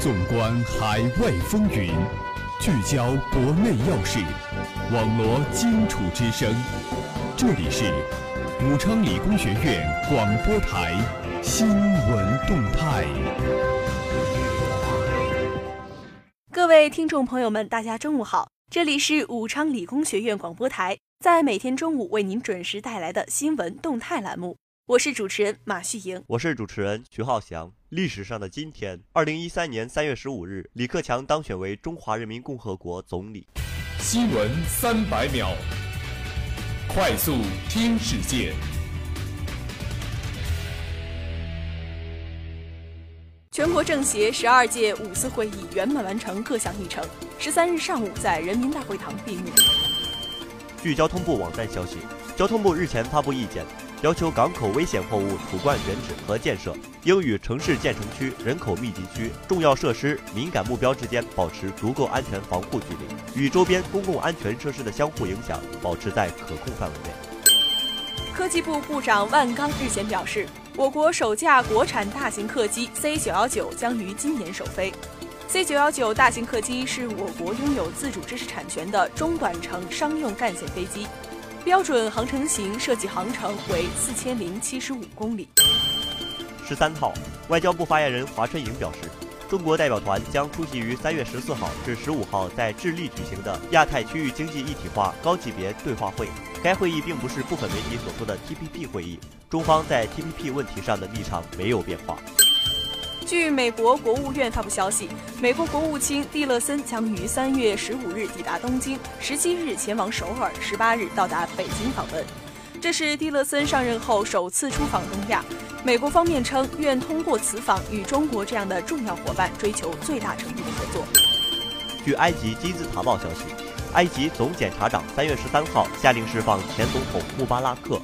纵观海外风云，聚焦国内要事，网罗荆楚之声。这里是武昌理工学院广播台新闻动态。各位听众朋友们，大家中午好，这里是武昌理工学院广播台，在每天中午为您准时带来的新闻动态栏目。我是主持人马旭莹，我是主持人徐浩翔。历史上的今天，二零一三年三月十五日，李克强当选为中华人民共和国总理。新闻三百秒，快速听世界。全国政协十二届五次会议圆满完成各项议程，十三日上午在人民大会堂闭幕。据交通部网站消息，交通部日前发布意见。要求港口危险货物储罐选址和建设应与城市建成区、人口密集区、重要设施、敏感目标之间保持足够安全防护距离，与周边公共安全设施的相互影响保持在可控范围内。科技部部长万钢日前表示，我国首架国产大型客机 C 九幺九将于今年首飞。C 九幺九大型客机是我国拥有自主知识产权的中短程商用干线飞机。标准航程型设计航程为四千零七十五公里。十三号，外交部发言人华春莹表示，中国代表团将出席于三月十四号至十五号在智利举行的亚太区域经济一体化高级别对话会。该会议并不是部分媒体所说的 TPP 会议，中方在 TPP 问题上的立场没有变化。据美国国务院发布消息，美国国务卿蒂勒森将于三月十五日抵达东京，十七日前往首尔，十八日到达北京访问。这是蒂勒森上任后首次出访东亚。美国方面称，愿通过此访与中国这样的重要伙伴追求最大程度的合作。据埃及金字塔报消息，埃及总检察长三月十三号下令释放前总统穆巴拉克。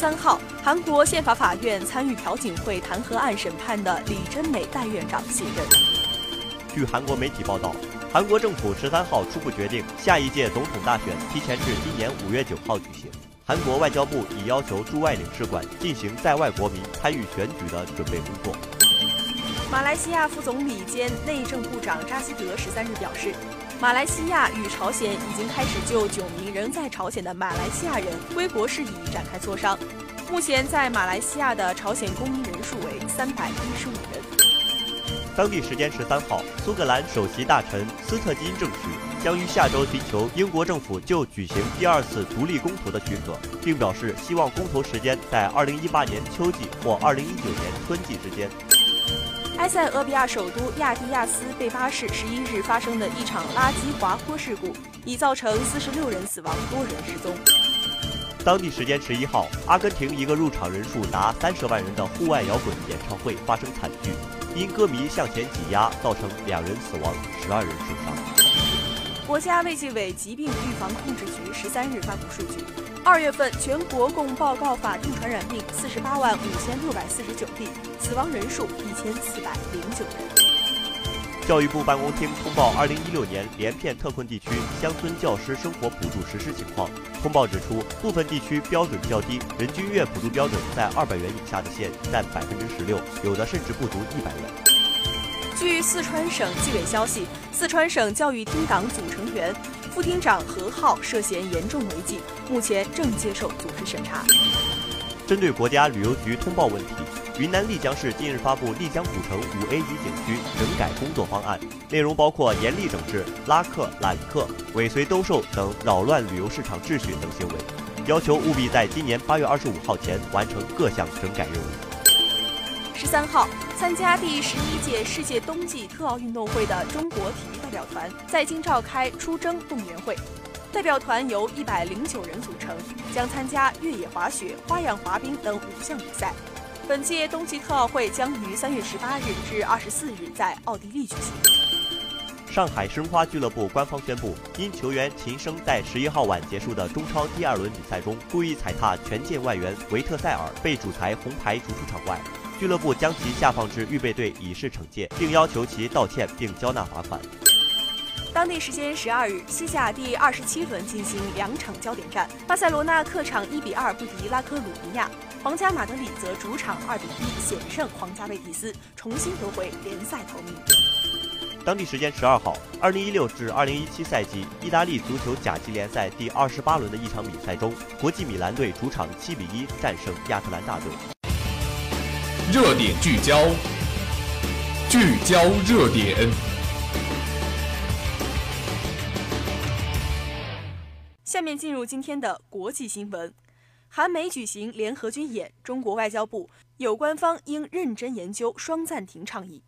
十三号，韩国宪法法院参与朴槿惠弹劾案审判的李珍美代院长卸任。据韩国媒体报道，韩国政府十三号初步决定，下一届总统大选提前至今年五月九号举行。韩国外交部已要求驻外领事馆进行在外国民参与选举的准备工作。马来西亚副总理兼内政部长扎西德十三日表示。马来西亚与朝鲜已经开始就九名仍在朝鲜的马来西亚人归国事宜展开磋商。目前在马来西亚的朝鲜公民人数为三百一十五人。当地时间十三号，苏格兰首席大臣斯特金证实，将于下周寻求英国政府就举行第二次独立公投的许可，并表示希望公投时间在二零一八年秋季或二零一九年春季之间。埃塞俄比亚首都亚的亚斯贝巴士十一日发生的一场垃圾滑坡事故，已造成四十六人死亡，多人失踪。当地时间十一号，阿根廷一个入场人数达三十万人的户外摇滚演唱会发生惨剧，因歌迷向前挤压，造成两人死亡，十二人受伤。国家卫计委疾病预防控制局十三日发布数据。二月份，全国共报告法定传染病四十八万五千六百四十九例，死亡人数一千四百零九人。教育部办公厅通报二零一六年连片特困地区乡村教师生活补助实施情况。通报指出，部分地区标准较低，人均月补助标准在二百元以下的县占百分之十六，有的甚至不足一百元。据四川省纪委消息，四川省教育厅党组成员。副厅长何浩涉嫌严重违纪，目前正接受组织审查。针对国家旅游局通报问题，云南丽江市近日发布丽江古城五 A 级景区整改工作方案，内容包括严厉整治拉客、揽客、尾随兜售等扰乱旅游市场秩序等行为，要求务必在今年八月二十五号前完成各项整改任务。十三号，参加第十一届世界冬季特奥运动会的中国体育代表团在京召开出征动员会。代表团由一百零九人组成，将参加越野滑雪、花样滑冰等五项比赛。本届冬季特奥会将于三月十八日至二十四日在奥地利举行。上海申花俱乐部官方宣布，因球员秦升在十一号晚结束的中超第二轮比赛中故意踩踏权健外援维特塞尔，被主裁红牌逐出场外。俱乐部将其下放至预备队以示惩戒，并要求其道歉并交纳罚款。当地时间十二日，西甲第二十七轮进行两场焦点战，巴塞罗那客场一比二不敌拉科鲁尼亚，皇家马德里则主场二比一险胜皇家贝蒂斯，重新夺回联赛头名。当地时间十二号，二零一六至二零一七赛季意大利足球甲级联赛第二十八轮的一场比赛中，国际米兰队主场七比一战胜亚特兰大队。热点聚焦，聚焦热点。下面进入今天的国际新闻：韩美举行联合军演，中国外交部有关方应认真研究双暂停倡议。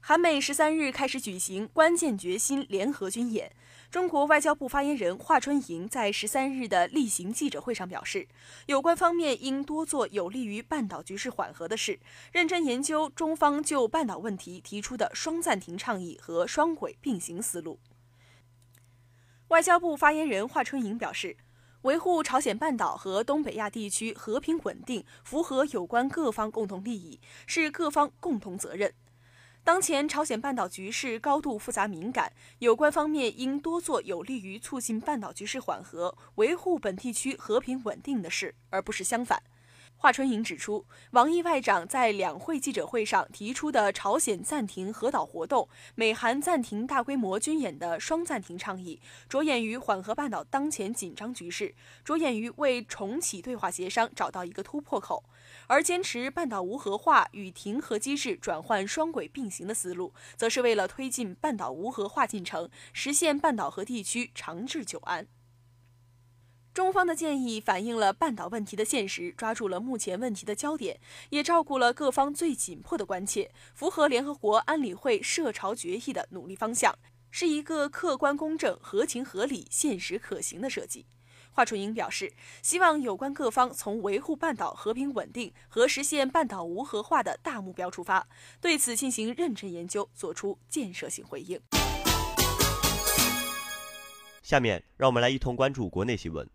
韩美十三日开始举行关键决心联合军演。中国外交部发言人华春莹在十三日的例行记者会上表示，有关方面应多做有利于半岛局势缓和的事，认真研究中方就半岛问题提出的双暂停倡议和双轨并行思路。外交部发言人华春莹表示，维护朝鲜半岛和东北亚地区和平稳定，符合有关各方共同利益，是各方共同责任。当前朝鲜半岛局势高度复杂敏感，有关方面应多做有利于促进半岛局势缓和、维护本地区和平稳定的事，而不是相反。华春莹指出，王毅外长在两会记者会上提出的朝鲜暂停核岛活动、美韩暂停大规模军演的双暂停倡议，着眼于缓和半岛当前紧张局势，着眼于为重启对话协商找到一个突破口。而坚持半岛无核化与停核机制转换双轨并行的思路，则是为了推进半岛无核化进程，实现半岛核地区长治久安。中方的建议反映了半岛问题的现实，抓住了目前问题的焦点，也照顾了各方最紧迫的关切，符合联合国安理会涉朝决议的努力方向，是一个客观公正、合情合理、现实可行的设计。华春莹表示，希望有关各方从维护半岛和平稳定和实现半岛无核化的大目标出发，对此进行认真研究，作出建设性回应。下面让我们来一同关注国内新闻。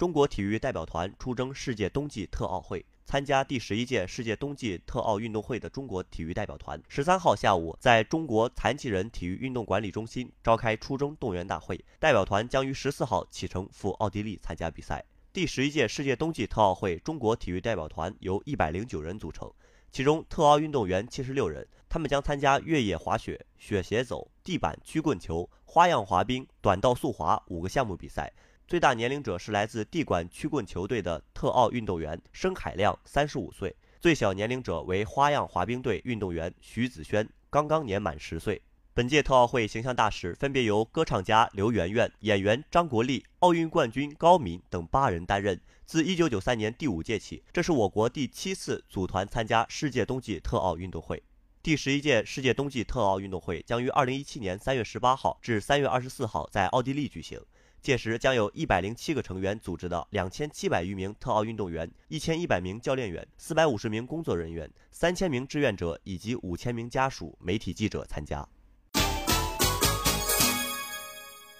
中国体育代表团出征世界冬季特奥会。参加第十一届世界冬季特奥运动会的中国体育代表团，十三号下午在中国残疾人体育运动管理中心召开出征动员大会。代表团将于十四号启程赴奥地利参加比赛。第十一届世界冬季特奥会，中国体育代表团由一百零九人组成，其中特奥运动员七十六人，他们将参加越野滑雪、雪鞋走、地板曲棍球、花样滑冰、短道速滑五个项目比赛。最大年龄者是来自地管曲棍球队的特奥运动员申海亮，三十五岁；最小年龄者为花样滑冰队运动员徐子轩，刚刚年满十岁。本届特奥会形象大使分别由歌唱家刘媛媛、演员张国立、奥运冠军高敏等八人担任。自一九九三年第五届起，这是我国第七次组团参加世界冬季特奥运动会。第十一届世界冬季特奥运动会将于二零一七年三月十八号至三月二十四号在奥地利举行。届时将有一百零七个成员组织的两千七百余名特奥运动员、一千一百名教练员、四百五十名工作人员、三千名志愿者以及五千名家属、媒体记者参加。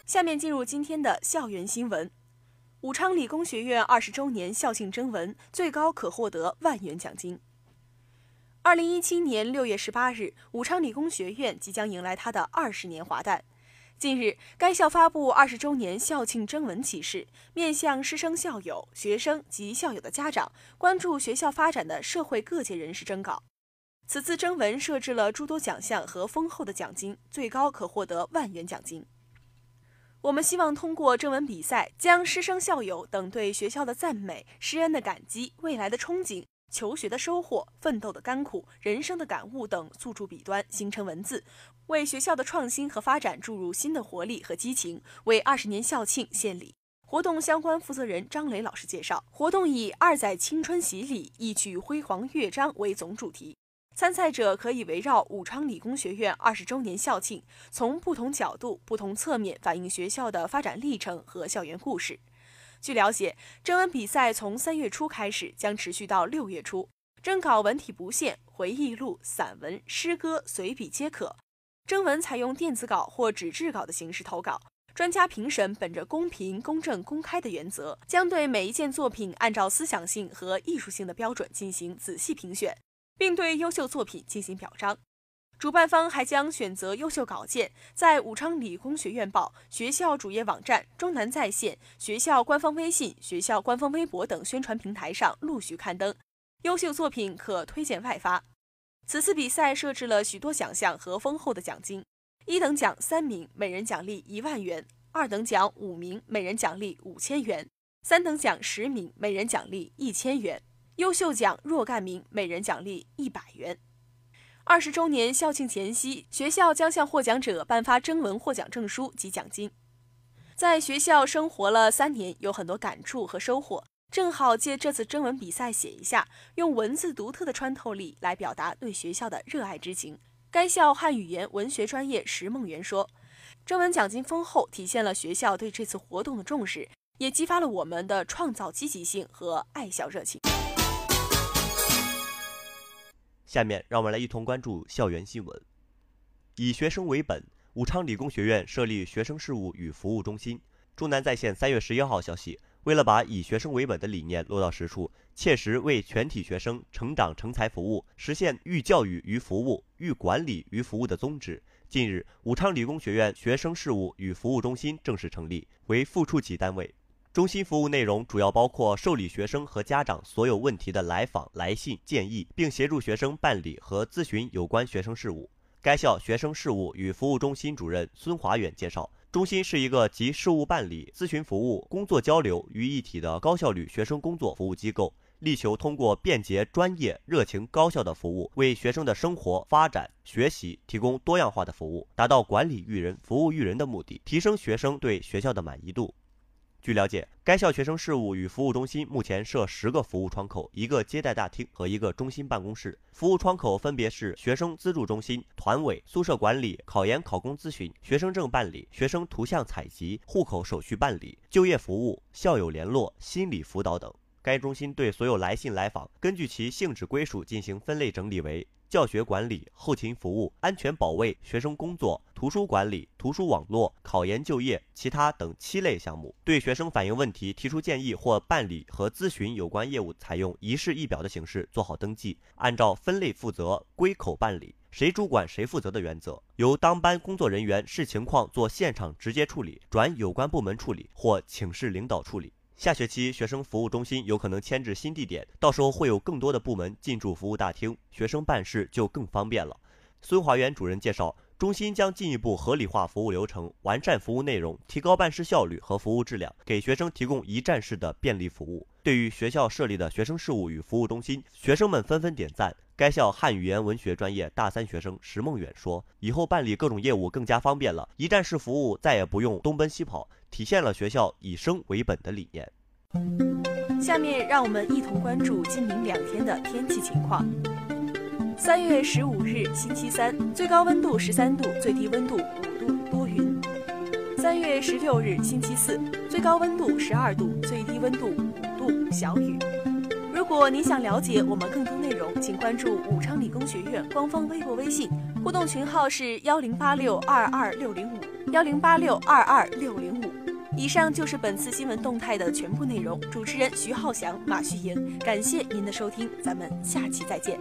下面进入今天的校园新闻：武昌理工学院二十周年校庆征文，最高可获得万元奖金。二零一七年六月十八日，武昌理工学院即将迎来它的二十年华诞。近日，该校发布二十周年校庆征文启事，面向师生、校友、学生及校友的家长，关注学校发展的社会各界人士征稿。此次征文设置了诸多奖项和丰厚的奖金，最高可获得万元奖金。我们希望通过征文比赛，将师生、校友等对学校的赞美、师恩的感激、未来的憧憬。求学的收获、奋斗的甘苦、人生的感悟等诉诸笔端，形成文字，为学校的创新和发展注入新的活力和激情，为二十年校庆献礼。活动相关负责人张磊老师介绍，活动以“二载青春洗礼，一曲辉煌乐章”为总主题，参赛者可以围绕武昌理工学院二十周年校庆，从不同角度、不同侧面反映学校的发展历程和校园故事。据了解，征文比赛从三月初开始，将持续到六月初。征稿文体不限，回忆录、散文、诗歌、随笔皆可。征文采用电子稿或纸质稿的形式投稿。专家评审本着公平、公正、公开的原则，将对每一件作品按照思想性和艺术性的标准进行仔细评选，并对优秀作品进行表彰。主办方还将选择优秀稿件，在武昌理工学院报、学校主页网站、中南在线、学校官方微信、学校官方微博等宣传平台上陆续刊登。优秀作品可推荐外发。此次比赛设置了许多奖项和丰厚的奖金：一等奖三名，每人奖励一万元；二等奖五名，每人奖励五千元；三等奖十名，每人奖励一千元；优秀奖若干名，每人奖励一百元。二十周年校庆前夕，学校将向获奖者颁发征文获奖证书及奖金。在学校生活了三年，有很多感触和收获。正好借这次征文比赛写一下，用文字独特的穿透力来表达对学校的热爱之情。该校汉语言文学专业石梦圆说：“征文奖金丰厚，体现了学校对这次活动的重视，也激发了我们的创造积极性和爱校热情。”下面让我们来一同关注校园新闻。以学生为本，武昌理工学院设立学生事务与服务中心。中南在线三月十一号消息。为了把以学生为本的理念落到实处，切实为全体学生成长成才服务，实现寓教育于服务、寓管理于服务的宗旨，近日，武昌理工学院学生事务与服务中心正式成立，为副处级单位。中心服务内容主要包括受理学生和家长所有问题的来访、来信、建议，并协助学生办理和咨询有关学生事务。该校学生事务与服务中心主任孙华远介绍。中心是一个集事务办理、咨询服务、工作交流于一体的高效率学生工作服务机构，力求通过便捷、专业、热情、高效的服务，为学生的生活发展、学习提供多样化的服务，达到管理育人、服务育人的目的，提升学生对学校的满意度。据了解，该校学生事务与服务中心目前设十个服务窗口、一个接待大厅和一个中心办公室。服务窗口分别是学生资助中心、团委、宿舍管理、考研考公咨询、学生证办理、学生图像采集、户口手续办理、就业服务、校友联络、心理辅导等。该中心对所有来信来访，根据其性质归属进行分类整理为。教学管理、后勤服务、安全保卫、学生工作、图书管理、图书网络、考研就业、其他等七类项目。对学生反映问题、提出建议或办理和咨询有关业务，采用一式一表的形式做好登记，按照分类负责、归口办理，谁主管谁负责的原则，由当班工作人员视情况做现场直接处理，转有关部门处理或请示领导处理。下学期学生服务中心有可能迁至新地点，到时候会有更多的部门进驻服务大厅，学生办事就更方便了。孙华元主任介绍，中心将进一步合理化服务流程，完善服务内容，提高办事效率和服务质量，给学生提供一站式的便利服务。对于学校设立的学生事务与服务中心，学生们纷纷点赞。该校汉语言文学专业大三学生石梦远说：“以后办理各种业务更加方便了，一站式服务再也不用东奔西跑。”体现了学校以生为本的理念。下面让我们一同关注今明两天的天气情况。三月十五日，星期三，最高温度十三度，最低温度五度，多云。三月十六日，星期四，最高温度十二度，最低温度五度，小雨。如果您想了解我们更多内容，请关注武昌理工学院官方微博、微信，互动群号是幺零八六二二六零五幺零八六二二六零五。以上就是本次新闻动态的全部内容。主持人徐浩翔、马旭莹，感谢您的收听，咱们下期再见。